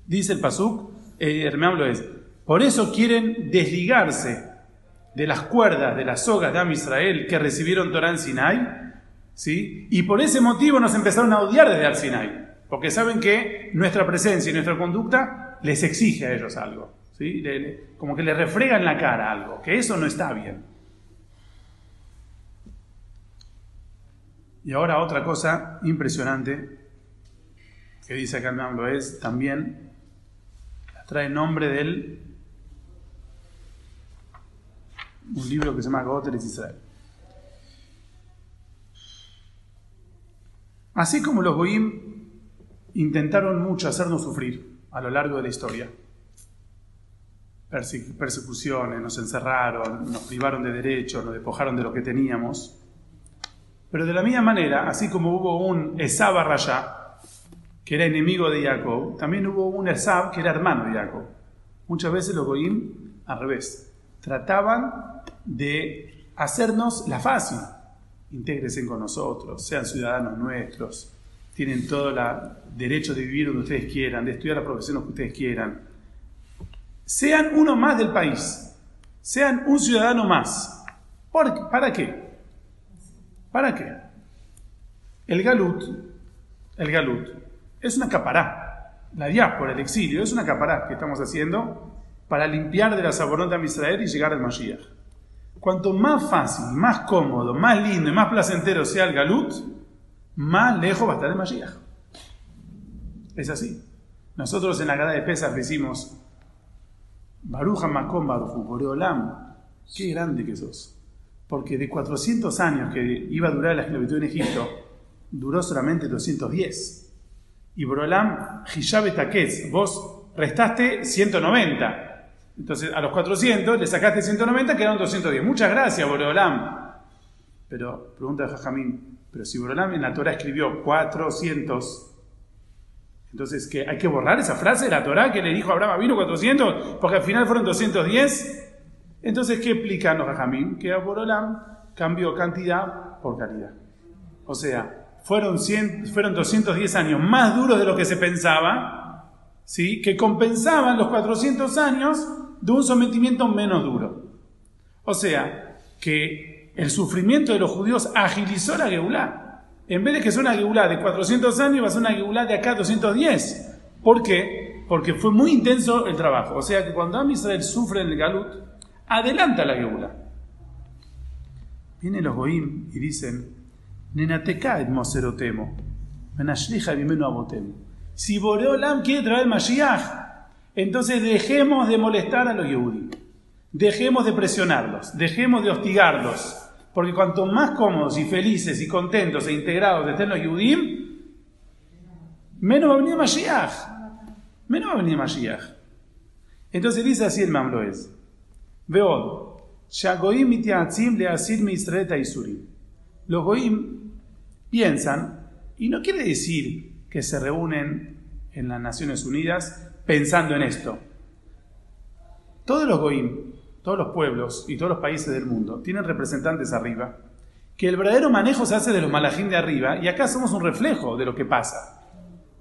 dice el Pasuk, eh, Mamlo es, por eso quieren desligarse de las cuerdas, de las sogas de Am Israel que recibieron Torah en Sinai, ¿sí? Y por ese motivo nos empezaron a odiar desde Al Sinai, porque saben que nuestra presencia y nuestra conducta les exige a ellos algo, ¿sí? Como que les refrega en la cara algo, que eso no está bien. Y ahora otra cosa impresionante que dice acá el es también, trae nombre del un libro que se llama Goteres Israel. Así como los Goim intentaron mucho hacernos sufrir a lo largo de la historia, Perse- persecuciones, nos encerraron, nos privaron de derechos, nos despojaron de lo que teníamos, pero de la misma manera, así como hubo un Esab Rayá, que era enemigo de Jacob, también hubo un Esab que era hermano de Jacob. Muchas veces los Goim, al revés, trataban de hacernos la fácil. Intégresen con nosotros, sean ciudadanos nuestros, tienen todo el derecho de vivir donde ustedes quieran, de estudiar la profesión que ustedes quieran. Sean uno más del país, sean un ciudadano más. ¿Por- ¿Para qué? ¿Para qué? El galut, el galut, es una capará. La diáspora, el exilio, es una capará que estamos haciendo para limpiar de la saborota a Israel y llegar al Mashiach. Cuanto más fácil, más cómodo, más lindo y más placentero sea el galut, más lejos va a estar el Mashiach. Es así. Nosotros en la Gada de Pesach decimos, Baruja Makom Baruchu, Boreolam, qué grande que sos. Porque de 400 años que iba a durar la esclavitud en Egipto, duró solamente 210. Y Boreolam, Hishabe Takez, vos restaste 190. Entonces a los 400 le sacaste 190, quedaron 210. Muchas gracias, Boreolam. Pero, pregunta Jajamín, pero si Boreolam en la Torah escribió 400, entonces, ¿qué? ¿hay que borrar esa frase de la Torah que le dijo a Abraham, vino 400? Porque al final fueron 210. Entonces, ¿qué explican los Jajamín? Que Boreolam cambió cantidad por calidad. O sea, fueron, 100, fueron 210 años más duros de lo que se pensaba, ¿sí? que compensaban los 400 años de un sometimiento menos duro. O sea, que el sufrimiento de los judíos agilizó la Geulá. En vez de que sea una Geulá de 400 años, va a ser una Geulá de acá 210. ¿Por qué? Porque fue muy intenso el trabajo. O sea que cuando Am Israel sufre en el Galut, adelanta la Geulá. Vienen los Goim y dicen, Nenateka et moserotemo, menashlija bimenu abotemo. Si Boreolam quiere traer Mashiach, entonces dejemos de molestar a los Yehudí. Dejemos de presionarlos, dejemos de hostigarlos. Porque cuanto más cómodos y felices y contentos e integrados estén los Yehudim, menos va a venir Mashiach. Menos va a venir Mashiach. Entonces dice así el Mamloes. Veo, Shagoim mitiatzim leasir mi Israel taisurim. Los Goim piensan, y no quiere decir que se reúnen en las Naciones Unidas pensando en esto. Todos los Goim todos los pueblos y todos los países del mundo tienen representantes arriba, que el verdadero manejo se hace de los malajín de arriba y acá somos un reflejo de lo que pasa.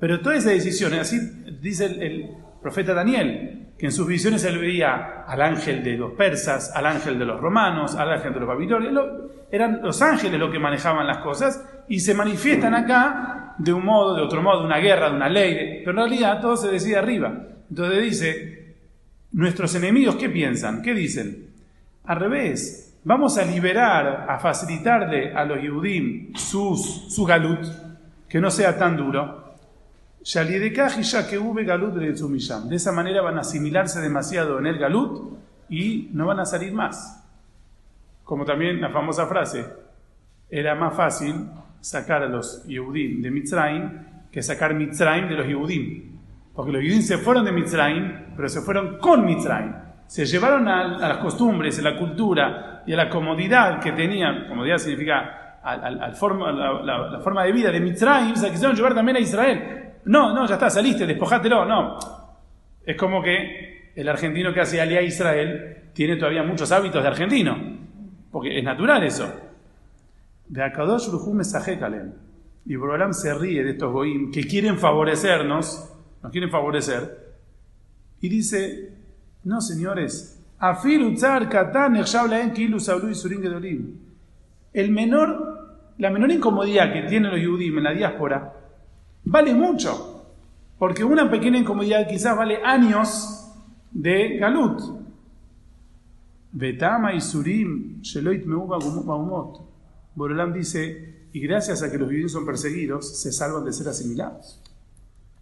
Pero toda esa decisión, así dice el profeta Daniel, que en sus visiones él veía al ángel de los persas, al ángel de los romanos, al ángel de los babilonios, lo- eran los ángeles los que manejaban las cosas y se manifiestan acá de un modo, de otro modo, de una guerra, de una ley, pero en realidad todo se decide arriba. Entonces dice, nuestros enemigos, ¿qué piensan? ¿Qué dicen? Al revés, vamos a liberar, a facilitarle a los Yehudim sus, su galut, que no sea tan duro. De esa manera van a asimilarse demasiado en el galut y no van a salir más. Como también la famosa frase, era más fácil sacar a los Yehudim de Mitzrayim que sacar Mitzrayim de los Yehudim. Porque los Yehudim se fueron de Mitzrayim, pero se fueron con Mitzrayim. Se llevaron a, las costumbres, a la cultura y a la comodidad que tenían, comodidad significa al- forma- la, forma de vida de Mitzrayim, se la quisieron llevar también a Israel. No, no, ya está, saliste, despojátelo, no. Es como que el argentino que hace Aliyah a Israel tiene todavía muchos hábitos de argentino, porque es natural eso. De Akadosh. Y Borolam se ríe de estos goim que quieren favorecernos, nos quieren favorecer, y dice: No, señores. El menor, la menor incomodidad que tienen los Yudim en la diáspora vale mucho, porque una pequeña incomodidad quizás vale años de Galut. Betama y Surim Sheloit Meuba. Borolam dice, y gracias a que los judíos son perseguidos, se salvan de ser asimilados.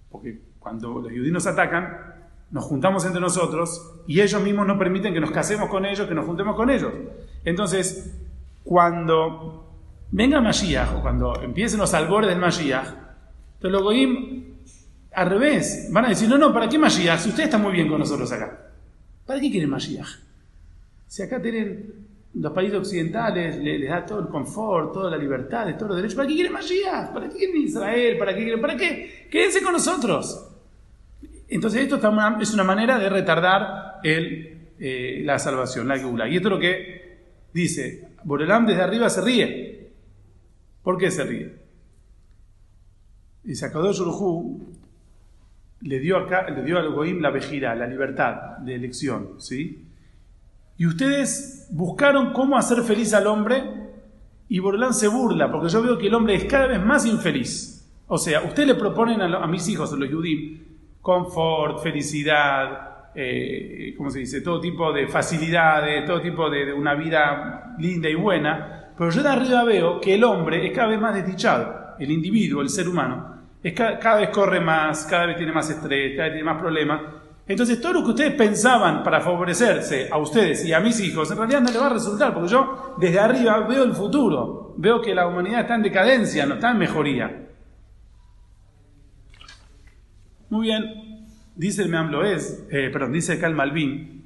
Porque cuando los judíos atacan, nos juntamos entre nosotros y ellos mismos no permiten que nos casemos con ellos, que nos juntemos con ellos. Entonces, cuando venga Mashiach, o cuando empiecen los albores del Mashiach, entonces los goyim, al revés, van a decir, no, no, ¿para qué Mashiach? Si ustedes están muy bien con nosotros acá. ¿Para qué quieren Mashiach? Si acá tienen los países occidentales, le- les, da todo el confort, toda la libertad, todos los derechos, ¿para qué quieren Mashiach? ¿Para qué quieren Israel? ¿Para qué quieren? ¿Para qué? Quédense con nosotros. Entonces esto está es una manera de retardar el, eh, la salvación, la Geula. Y esto es lo que dice, Borelam desde arriba se ríe. ¿Por qué se ríe? Dice, Akadosh Urujú le dio, acá, le dio al Goim la vejira, la libertad de elección, ¿sí? Y ustedes buscaron cómo hacer feliz al hombre y Borlán se burla, porque yo veo que el hombre es cada vez más infeliz. O sea, ustedes le proponen a mis hijos, a los Yudim, confort, felicidad, eh, ¿cómo se dice? Todo tipo de facilidades, todo tipo de, de una vida linda y buena, pero yo de arriba veo que el hombre es cada vez más desdichado, el individuo, el ser humano, cada vez corre más, cada vez tiene más estrés, cada vez tiene más problemas. Entonces, todo lo que ustedes pensaban para favorecerse a ustedes y a mis hijos, en realidad no les va a resultar, porque yo desde arriba veo el futuro, veo que la humanidad está en decadencia, no está en mejoría. Muy bien, dice el Meam Loez, eh, perdón, dice Cal Malvin,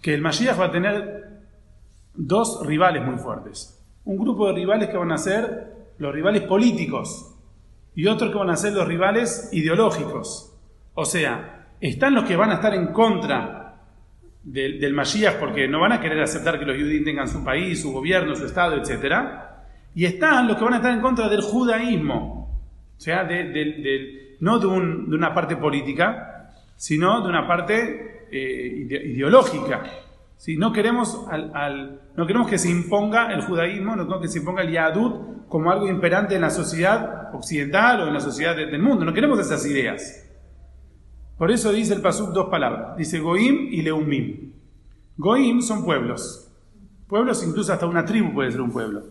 que el Mashiach va a tener dos rivales muy fuertes. Un grupo de rivales que van a ser los rivales políticos y otros que van a ser los rivales ideológicos. O sea, están los que van a estar en contra del, del Mashiach porque no van a querer aceptar que los judíos tengan su país, su gobierno, su estado, etc. Y están los que van a estar en contra del judaísmo. O sea, de- del- no de, un- de una parte política, sino de una parte eh, ide- ideológica. ¿sí? No, queremos no queremos que se imponga el judaísmo, no queremos que se imponga el yadut como algo imperante en la sociedad occidental o en la sociedad de- del mundo. No queremos esas ideas. Por eso dice el Pasuk dos palabras. Dice Goim y Leumim. Goim son pueblos. Pueblos, incluso hasta una tribu puede ser un pueblo.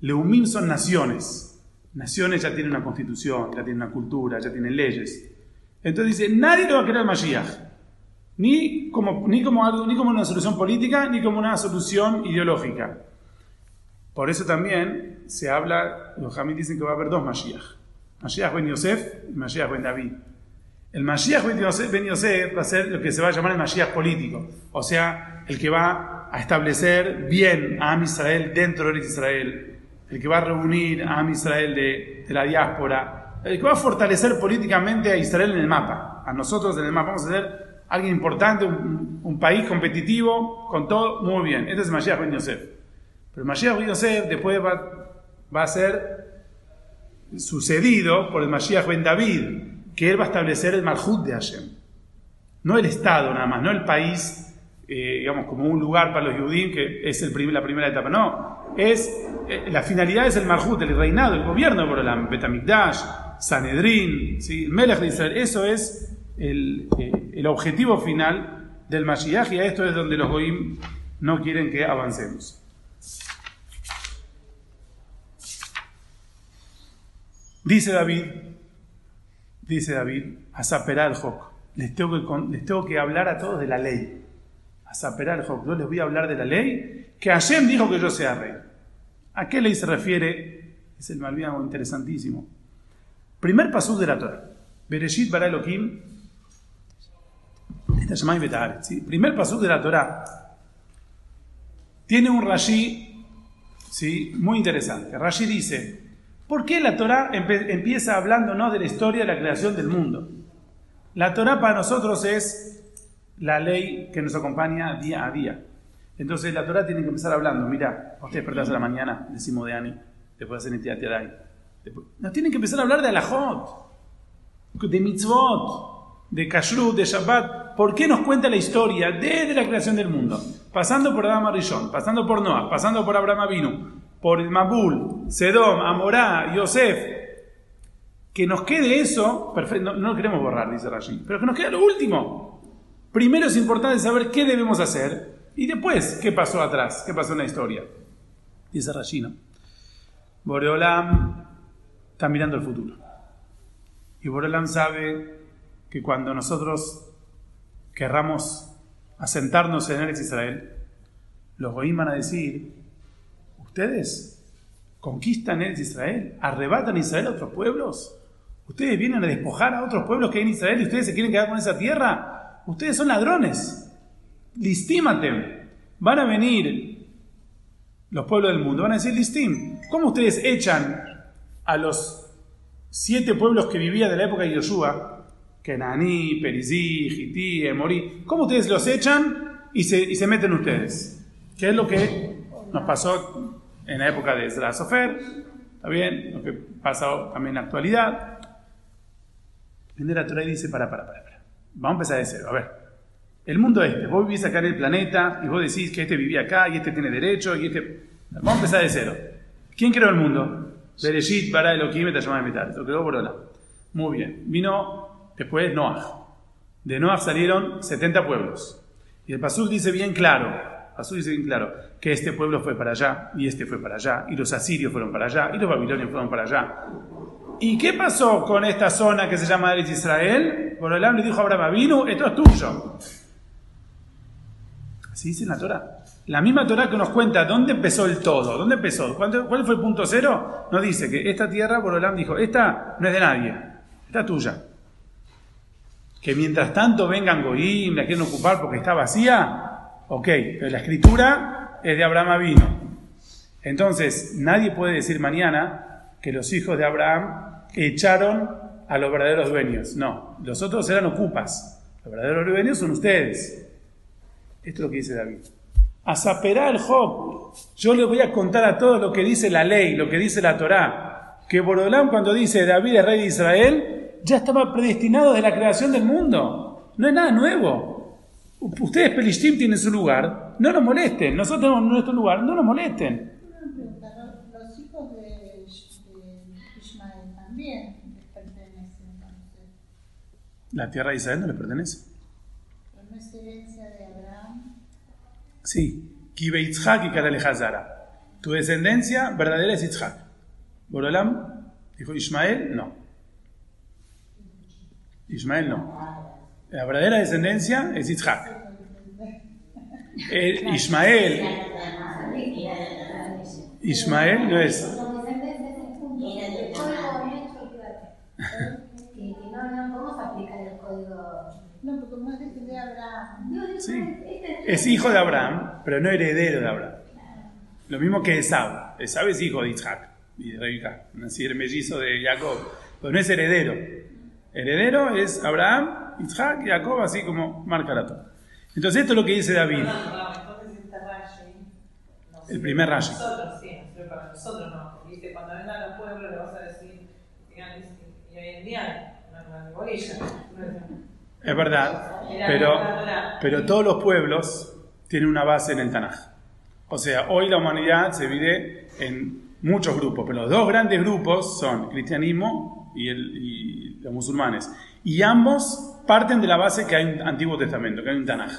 Leumim son naciones. Naciones ya tienen una constitución, ya tienen una cultura, ya tienen leyes. Entonces dice, nadie lo va a querer Mashiach. Ni como, ni, como algo, ni como una solución política, ni como una solución ideológica. Por eso también se habla, los jamín dicen que va a haber dos Mashiach. Mashiach ben Yosef y Mashiach ben David. El Mashiach ben Yosef, ben Yosef va a ser lo que se va a llamar el Mashiach político. O sea, el que va a establecer bien a Am Israel dentro de Israel. El que va a reunir a Am Israel de, la diáspora. El que va a fortalecer políticamente a Israel en el mapa. A nosotros en el mapa. Vamos a ser alguien importante, un, un país competitivo, con todo, muy bien. Este es Mashiach Ben Yosef. Pero Mashiach Ben Yosef después va, a ser sucedido por el Mashiach Ben David, que él va a establecer el Malhut de Hashem. No el Estado nada más, no el país, eh, digamos, como un lugar para los Yudim, que es el la primera etapa. No, es, eh, la finalidad es el Malhut, el reinado, el gobierno de Borolam, Betamikdash, Sanedrín, ¿sí? Melech Israel. Eso es el, eh, el objetivo final del Mashiach y a esto es donde los Goim no quieren que avancemos. Dice David, dice David, a el Joc, les tengo, que, les tengo que hablar a todos de la ley. A el Joc, yo les voy a hablar de la ley que Hashem dijo que yo sea rey. ¿A qué ley se refiere? Es el malviano interesantísimo. Primer pasú de la Torah. Bereshit bara Elohim. Esta Betahare, ¿sí? Primer pasú de la Torah. Tiene un Rashi ¿sí? muy interesante. Rashi dice, ¿por qué la Torah empieza hablándonos de la historia de la creación del mundo? La Torah para nosotros es la ley que nos acompaña día a día. Entonces la Torah tiene que empezar hablando, mira, vos te despertás a la mañana, decimos de Ani, después hacen Etiat Yadai. Después- Nos tienen que empezar a hablar de Alajot, de mitzvot, de kashrut, de Shabbat. ¿Por qué nos cuenta la historia desde la creación del mundo? Pasando por Adam Arishon, pasando por Noah, pasando por Abraham Avinu, por Mabul, Sedom, Amorá, Yosef. Que nos quede eso, perfecto, no, queremos borrar, dice Rashi, pero que nos quede lo último. Primero es importante saber qué debemos hacer y después qué pasó atrás, qué pasó en la historia. Dice Rashi, ¿no? Boreolam está mirando el futuro. Y Boreolam sabe que cuando nosotros querramos asentarnos en Eretz Israel, los goim van a decir, ustedes conquistan Eretz Israel, arrebatan Israel a otros pueblos, ustedes vienen a despojar a otros pueblos que hay en Israel y ustedes se quieren quedar con esa tierra, ustedes son ladrones, listímate, van a venir los pueblos del mundo, van a decir, ¿cómo ustedes echan a los siete pueblos que vivían de la época de Yoshua, Kenaní, Perizí, Hití, Emorí, ¿cómo ustedes los echan y se, y se meten ustedes? ¿Qué es lo que nos pasó en la época de Ezra Sofer? ¿Está bien? Lo que pasa también en la actualidad. Viene la Torah y dice, para, para, para, para. Vamos a empezar de cero. A ver, el mundo este, vos vivís acá en el planeta y vos decís que este vivía acá y este tiene derecho y este... Vamos a empezar de cero. ¿Quién creó el mundo? Bereshit, bara Elohim, et Hashem Emitar. Lo creó Borola. Muy bien. Vino después Noah. De Noah salieron 70 pueblos. Y el Pasuk dice bien claro, Pasuk dice bien claro, que este pueblo fue para allá, y este fue para allá, y los asirios fueron para allá, y los babilonios fueron para allá. ¿Y qué pasó con esta zona que se llama Eretz Israel? Borolam le dijo a Abraham, vino, esto es tuyo. Así dice en la Torah. La misma Torah que nos cuenta dónde empezó el todo, dónde empezó, ¿Cuánto- cuál fue el punto cero, nos dice que esta tierra, Borolam dijo, esta no es de nadie, esta es tuya. Que mientras tanto vengan Goim, la quieren ocupar porque está vacía, ok, pero la escritura es de Abraham vino. Entonces, nadie puede decir mañana que los hijos de Abraham echaron a los verdaderos dueños. No, los otros eran ocupas. Los verdaderos dueños son ustedes. Esto es lo que dice David. A saperá el Job. Yo le voy a contar a todos lo que dice la ley, lo que dice la Torá. Que Borodán cuando dice David es rey de Israel, ya estaba predestinado desde la creación del mundo. No es nada nuevo. Ustedes, Pelishtim, tienen su lugar. No nos molesten. Nosotros tenemos nuestro lugar. No nos molesten. Los hijos de, Ismael también les pertenecen entonces. La tierra de Israel no le pertenece. Pero no es herencia de Abraham. Sí. Kibe Yitzhak y Karale Hazara. Tu descendencia verdadera es Yitzhak. Borolam dijo Ismael, no. Ismael no. La verdadera descendencia es. El Ismael, Ismael no es. El. Sí. Es hijo de Abraham, pero no heredero de Abraham. Lo mismo que Esau. Esau es hijo de Isaac y de Rebeca, es decir, mellizo de Jacob, pero no es heredero. Heredero es Abraham Isaac, Jacob, así como marca la Torah. Entonces esto es lo que dice David. El primer para Rashi. Nosotros, sí, para nosotros, no. porque Dice, cuando vengan los pueblos le vas a decir, y hoy en día, una bolilla. Es verdad, pero, pero todos los pueblos tienen una base en el Tanaj. O sea, hoy la humanidad se divide en muchos grupos, pero los dos grandes grupos son cristianismo y, el- los musulmanes. Y ambos parten de la base que hay un Antiguo Testamento, que hay un Tanaj.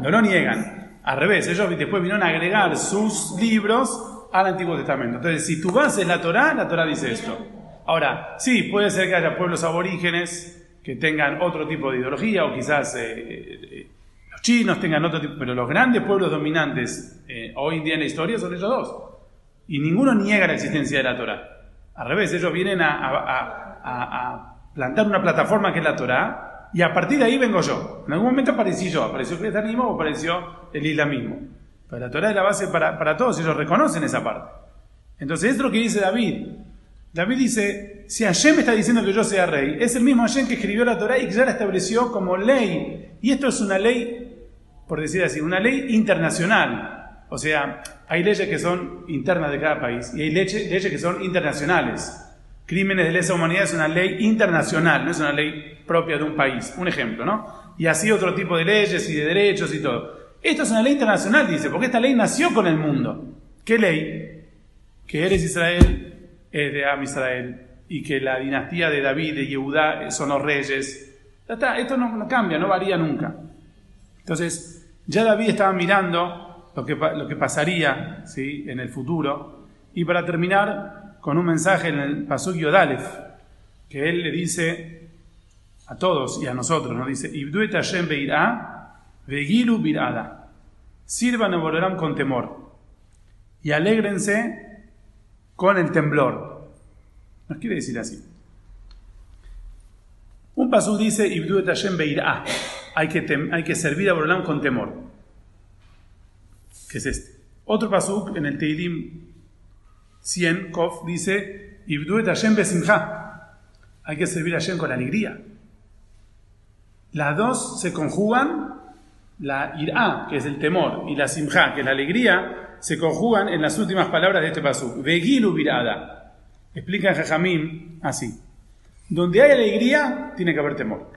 No lo niegan. Al revés, ellos después vinieron a agregar sus libros al Antiguo Testamento. Entonces, si tu base es la Torá, la Torá dice esto. Ahora, sí, puede ser que haya pueblos aborígenes que tengan otro tipo de ideología, o quizás eh, eh, los chinos tengan otro tipo, pero los grandes pueblos dominantes eh, hoy en día en la historia son ellos dos. Y ninguno niega la existencia de la Torah. Al revés, ellos vienen a- a- plantar una plataforma que es la Torah, y a partir de ahí vengo yo. En algún momento aparecí yo, apareció el cristianismo o apareció el islamismo. Pero la Torah es la base para, para todos, ellos reconocen esa parte. Entonces, es lo que dice David. David dice, si Hashem está diciendo que yo sea rey, es el mismo Hashem que escribió la Torah y que ya la estableció como ley. Y esto es una ley, por decir así, una ley internacional. O sea, hay leyes que son internas de cada país y hay leche- leyes que son internacionales. Crímenes de lesa humanidad es una ley internacional, no es una ley propia de un país. Un ejemplo, ¿no? Y así otro tipo de leyes y de derechos y todo. Esto es una ley internacional, dice, porque esta ley nació con el mundo. ¿Qué ley? Que eres Israel, es de Am Israel, y que la dinastía de David, de Yehudá, eh, son los reyes. Ya está, esto no, no cambia, no varía nunca. Entonces, ya David estaba mirando lo que, lo que pasaría ¿sí? en el futuro. Y para terminar, con un mensaje en el Pasuk Yodalef, que él le dice a todos y a nosotros, nos dice, Ibdu et Hashem beirá, vegilu birada. Sirvan a Borolam con temor y alégrense con el temblor. Nos quiere decir así. Un pasú dice, Ibdu et Hashem beirá. Hay que, servir a Borolam con temor. Que es este. Otro pasú en el Teilim 100, Kof, dice, Ibdu et Hashem besimcha. Hay que servir a Hashem con alegría. Las dos se conjugan, la irá, que es el temor, y la simja, que es la alegría, se conjugan en las últimas palabras de este pasú. Vegilu virada. Explica Jajamim así. Donde hay alegría, tiene que haber temor.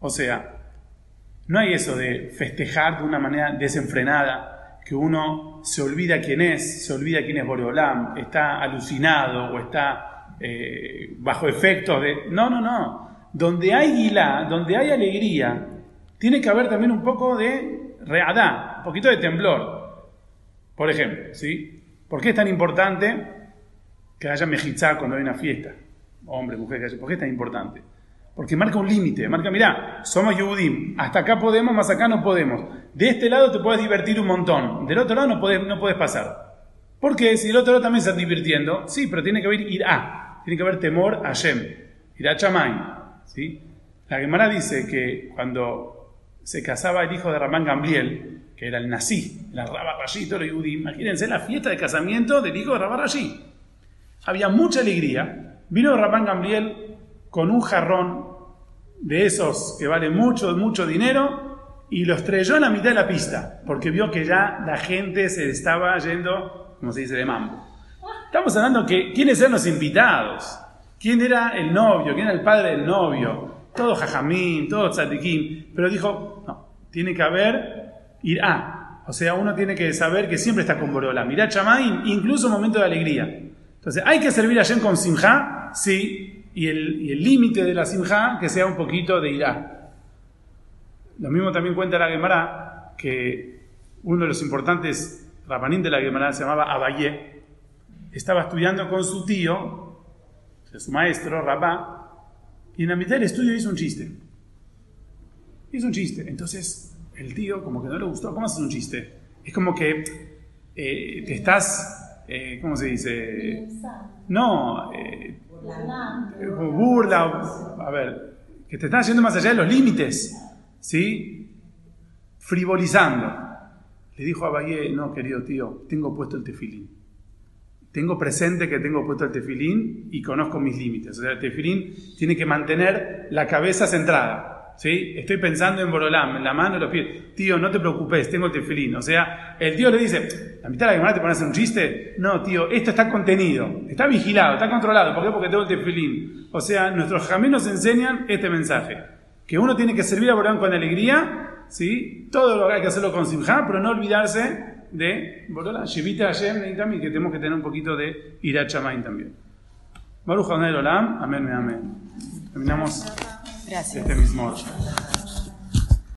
O sea, no hay eso de festejar de una manera desenfrenada, que uno se olvida quién es, se olvida quién es Boreolam, está alucinado o está eh, bajo efectos de... No, no, no. Donde hay guilá, donde hay alegría, tiene que haber también un poco de readá, un poquito de temblor. Por ejemplo, ¿sí? ¿Por qué es tan importante que haya mejizá cuando hay una fiesta? Hombre, mujer, ¿por qué es tan importante? Porque marca un límite, marca, mirá, somos Yehudim, hasta acá podemos, más acá no podemos. De este lado te puedes divertir un montón, del otro lado no puedes, no puedes pasar. ¿Por qué? Si el otro lado también se está divirtiendo, sí, pero tiene que haber irá, tiene que haber temor a Shem, irá Chamay, ¿sí? La Gemara dice que cuando se casaba el hijo de Ramán Gamliel, que era el nací, la Rabba Rashi, todo Yehudim, imagínense la fiesta de casamiento del hijo de Rabba Rashi. Había mucha alegría. Vino Rabán Gamliel con un jarrón de esos que vale mucho, mucho dinero y lo estrelló en la mitad de la pista porque vio que ya la gente se estaba yendo, como se dice, de mambo. Estamos hablando que quiénes eran los invitados, quién era el novio, quién era el padre del novio, todo jajamín, todo tzatiquín, pero dijo, no, tiene que haber irá. O sea, uno tiene que saber que siempre está con Borola. Mirá Chamaín, incluso en momentos de alegría. Entonces, ¿hay que servir a Shem con simjá? Sí. Y el límite de la simjá, que sea un poquito de irá. Lo mismo también cuenta la Gemara, que uno de los importantes rabanín de la Gemara se llamaba Abayé. Estaba estudiando con su tío, su maestro, Rabá, y en la mitad del estudio hizo un chiste. Hizo un chiste. Entonces, el tío, como que no le gustó. ¿Cómo haces un chiste? Es como que eh, te estás, eh, ¿cómo se dice? No, eh, burla, a ver, que te estás yendo más allá de los límites, ¿sí? Frivolizando. Le dijo a Valle, no, querido tío, tengo puesto el tefilín. Tengo presente que tengo puesto el tefilín y conozco mis límites. O sea, el tefilín tiene que mantener la cabeza centrada. ¿Sí? Estoy pensando en Borolam, en la mano, los pies. Tío, no te preocupes, tengo el tefilín. O sea, el tío le dice, la mitad de la semana te pones un chiste. No, tío, esto está contenido, está vigilado, está controlado. ¿Por qué? Porque tengo el tefilín. O sea, nuestros caminos nos enseñan este mensaje. Que uno tiene que servir a Borolam con alegría, ¿sí? Todo lo que hay que hacerlo con simjá, pero no olvidarse de Borolam. Shivita Hashem, también, que tenemos que tener un poquito de Irachamain también. Baruch Olam, amén, amén. Terminamos Gracias. este mismo.